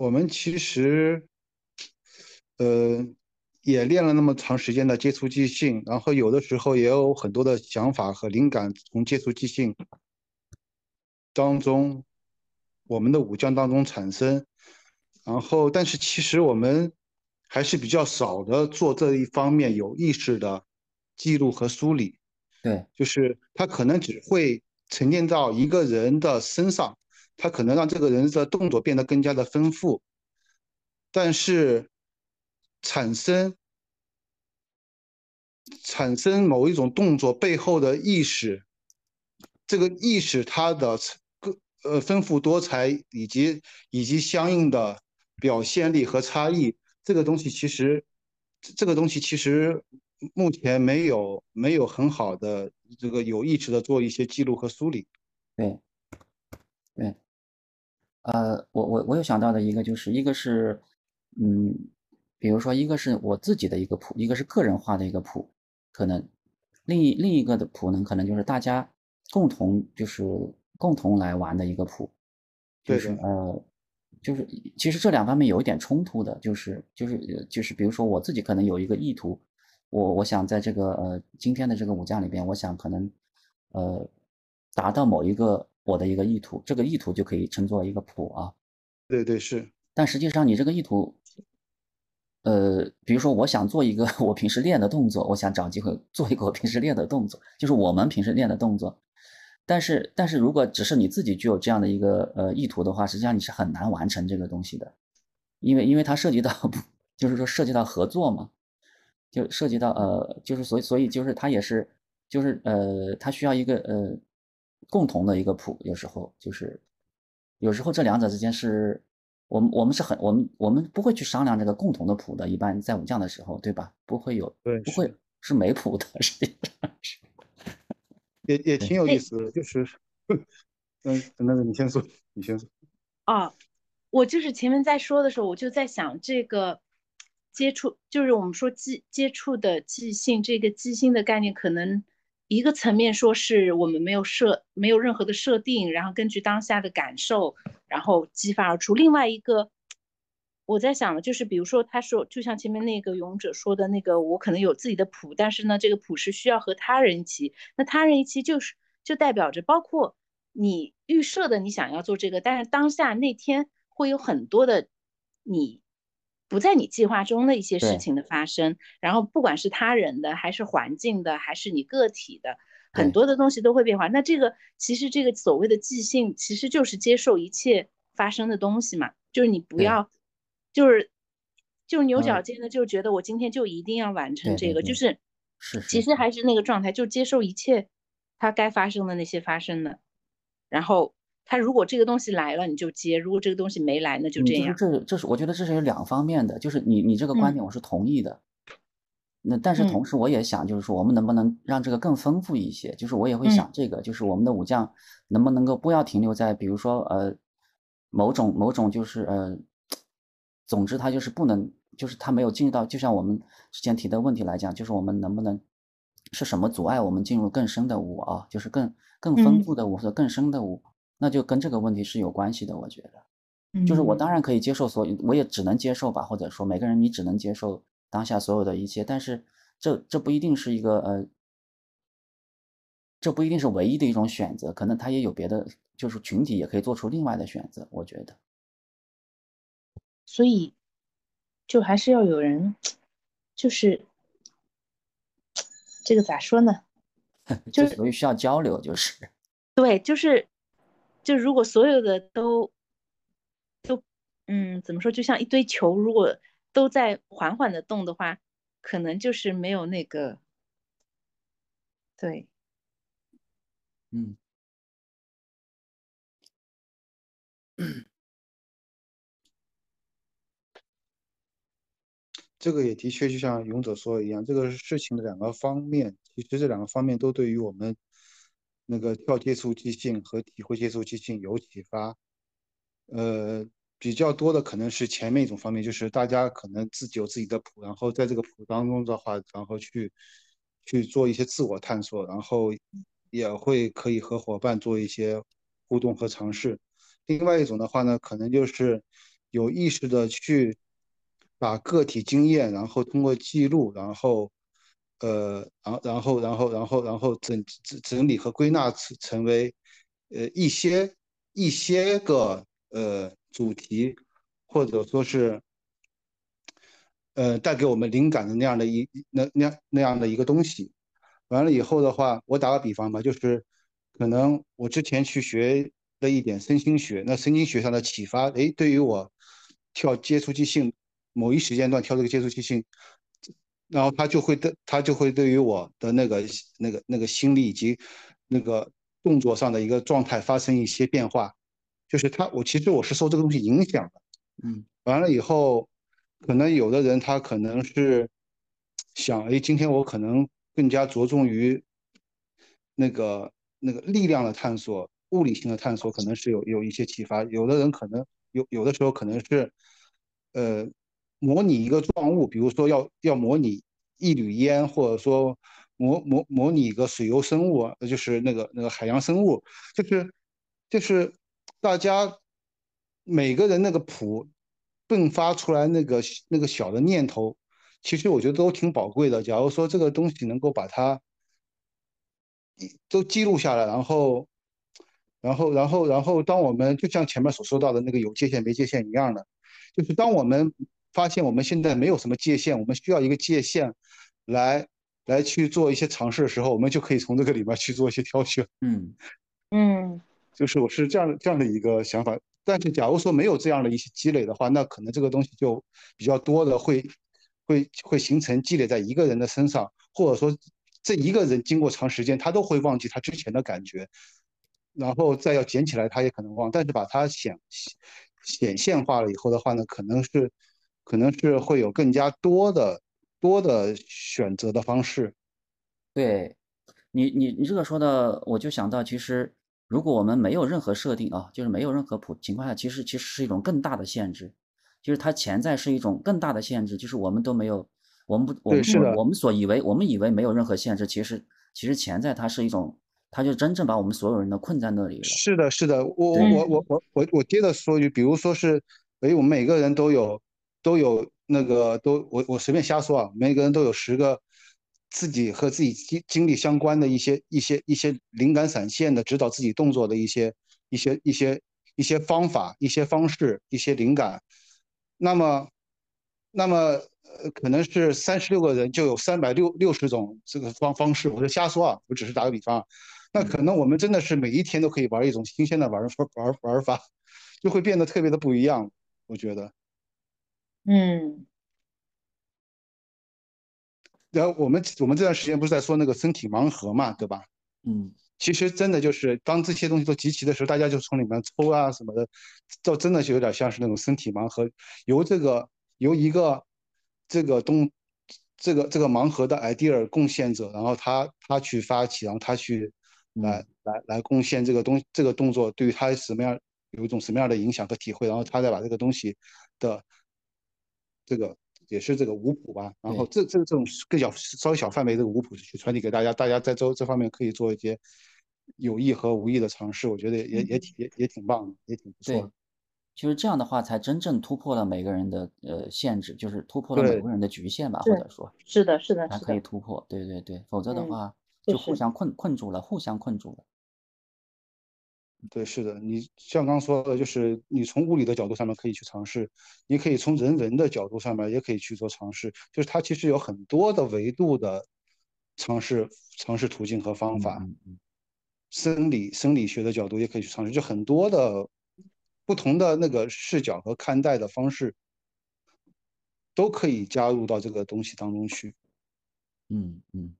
我们其实，呃，也练了那么长时间的接触即兴，然后有的时候也有很多的想法和灵感从接触即兴当中，我们的武将当中产生。然后，但是其实我们还是比较少的做这一方面有意识的记录和梳理。对，就是他可能只会沉淀到一个人的身上，他可能让这个人的动作变得更加的丰富，但是产生产生某一种动作背后的意识，这个意识它的呃丰富多彩以及以及相应的表现力和差异，这个东西其实这个东西其实。目前没有没有很好的这个有意识的做一些记录和梳理。对，对，呃，我我我有想到的一个就是一个是，嗯，比如说一个是我自己的一个谱，一个是个人化的一个谱，可能另一另一个的谱呢，可能就是大家共同就是共同来玩的一个谱，就是呃，就是其实这两方面有一点冲突的，就是就是就是比如说我自己可能有一个意图。我我想在这个呃今天的这个武将里边，我想可能，呃，达到某一个我的一个意图，这个意图就可以称作一个谱啊。对对是。但实际上你这个意图，呃，比如说我想做一个 我平时练的动作，我想找机会做一个我平时练的动作，就是我们平时练的动作。但是但是如果只是你自己具有这样的一个呃意图的话，实际上你是很难完成这个东西的，因为因为它涉及到 就是说涉及到合作嘛。就涉及到呃，就是所以所以就是它也是，就是呃，它需要一个呃共同的一个谱，有时候就是有时候这两者之间是我们我们是很我们我们不会去商量这个共同的谱的，一般在武将的时候，对吧？不会有，对，不会是没谱的，实际上是，也也挺有意思的，就是 嗯，那个你先说，你先说。啊，我就是前面在说的时候，我就在想这个。接触就是我们说记接触的即兴，这个即兴的概念，可能一个层面说是我们没有设没有任何的设定，然后根据当下的感受，然后激发而出。另外一个，我在想的就是，比如说他说，就像前面那个勇者说的那个，我可能有自己的谱，但是呢，这个谱是需要和他人一起，那他人一起就是就代表着包括你预设的你想要做这个，但是当下那天会有很多的你。不在你计划中的一些事情的发生，然后不管是他人的，还是环境的，还是你个体的，很多的东西都会变化。那这个其实这个所谓的即兴，其实就是接受一切发生的东西嘛，就是你不要，就是就是牛角尖的，就觉得我今天就一定要完成这个，就是是，其实还是那个状态，就接受一切它该发生的那些发生的，然后。他如果这个东西来了，你就接；如果这个东西没来，那就这样。这这是我觉得这是有两方面的，就是你你这个观点我是同意的。那但是同时我也想，就是说我们能不能让这个更丰富一些？就是我也会想这个，就是我们的武将能不能够不要停留在比如说呃某种某种就是呃，总之他就是不能，就是他没有进入到，就像我们之前提的问题来讲，就是我们能不能是什么阻碍我们进入更深的舞啊？就是更更丰富的舞或者更深的武。那就跟这个问题是有关系的，我觉得，就是我当然可以接受所有，我也只能接受吧，或者说每个人你只能接受当下所有的一切，但是这这不一定是一个呃，这不一定是唯一的一种选择，可能他也有别的，就是群体也可以做出另外的选择，我觉得。所以，就还是要有人，就是这个咋说呢？就属于需要交流，就是对，就是。就如果所有的都都嗯怎么说，就像一堆球，如果都在缓缓的动的话，可能就是没有那个对，嗯，这个也的确就像勇者说的一样，这个事情的两个方面，其实这两个方面都对于我们。那个跳接触即兴和体会接触即兴有启发，呃，比较多的可能是前面一种方面，就是大家可能自己有自己的谱，然后在这个谱当中的话，然后去去做一些自我探索，然后也会可以和伙伴做一些互动和尝试。另外一种的话呢，可能就是有意识的去把个体经验，然后通过记录，然后呃，然然后然后然后然后整整整理和归纳成成为呃一些一些个呃主题，或者说是呃带给我们灵感的那样的一那那那样的一个东西。完了以后的话，我打个比方吧，就是可能我之前去学了一点身心学，那身心学上的启发，哎，对于我跳接触即兴某一时间段跳这个接触即兴，然后他就会的，他就会对于我的那个那个那个心理以及那个动作上的一个状态发生一些变化，就是他我其实我是受这个东西影响的，嗯，完了以后，可能有的人他可能是想，哎，今天我可能。更加着重于那个那个力量的探索，物理性的探索，可能是有有一些启发。有的人可能有有的时候可能是，呃，模拟一个状物，比如说要要模拟一缕烟，或者说模模模拟一个水游生物，就是那个那个海洋生物，就是就是大家每个人那个谱迸发出来那个那个小的念头。其实我觉得都挺宝贵的。假如说这个东西能够把它都记录下来，然后，然后，然后，然后，当我们就像前面所说到的那个有界限没界限一样的，就是当我们发现我们现在没有什么界限，我们需要一个界限来来去做一些尝试的时候，我们就可以从这个里面去做一些挑选。嗯嗯，就是我是这样这样的一个想法。但是假如说没有这样的一些积累的话，那可能这个东西就比较多的会。会会形成积累在一个人的身上，或者说这一个人经过长时间，他都会忘记他之前的感觉，然后再要捡起来，他也可能忘。但是把它显显现化了以后的话呢，可能是可能是会有更加多的多的选择的方式。对，你你你这个说的，我就想到，其实如果我们没有任何设定啊，就是没有任何普情况下，其实其实是一种更大的限制。就是它潜在是一种更大的限制，就是我们都没有，我们不，我们我们所以为，我们以为没有任何限制，其实其实潜在它是一种，它就真正把我们所有人都困在那里了。是的，是的，我我我我我我接着说一句，比如说是，哎，我们每个人都有都有那个都，我我随便瞎说啊，每个人都有十个自己和自己经经历相关的一些一些一些灵感闪现的指导自己动作的一些一些一些一些方法、一些方式、一些灵感。那么，那么，呃，可能是三十六个人就有三百六六十种这个方方式，我是瞎说啊，我只是打个比方。那可能我们真的是每一天都可以玩一种新鲜的玩法玩玩法，就会变得特别的不一样。我觉得，嗯。然后我们我们这段时间不是在说那个身体盲盒嘛，对吧？嗯。其实真的就是，当这些东西都集齐的时候，大家就从里面抽啊什么的，就真的就有点像是那种身体盲盒，由这个由一个这个东这个这个盲盒的 idea 贡献者，然后他他去发起，然后他去来来来贡献这个东这个动作对于他什么样有一种什么样的影响和体会，然后他再把这个东西的这个。也是这个五谱吧，然后这这这种更小稍微小范围这个舞谱去传递给大家，大家在这这方面可以做一些有意和无意的尝试，我觉得也也挺也也挺棒的，也挺不错的。其实这样的话才真正突破了每个人的呃限制，就是突破了每个人的局限吧，或者说，是的，是的，才可以突破。对对对，否则的话就互相困困住了，互相困住了。对，是的，你像刚说的，就是你从物理的角度上面可以去尝试，你可以从人文的角度上面也可以去做尝试，就是它其实有很多的维度的尝试尝试途径和方法。生理生理学的角度也可以去尝试，就很多的不同的那个视角和看待的方式都可以加入到这个东西当中去。嗯嗯。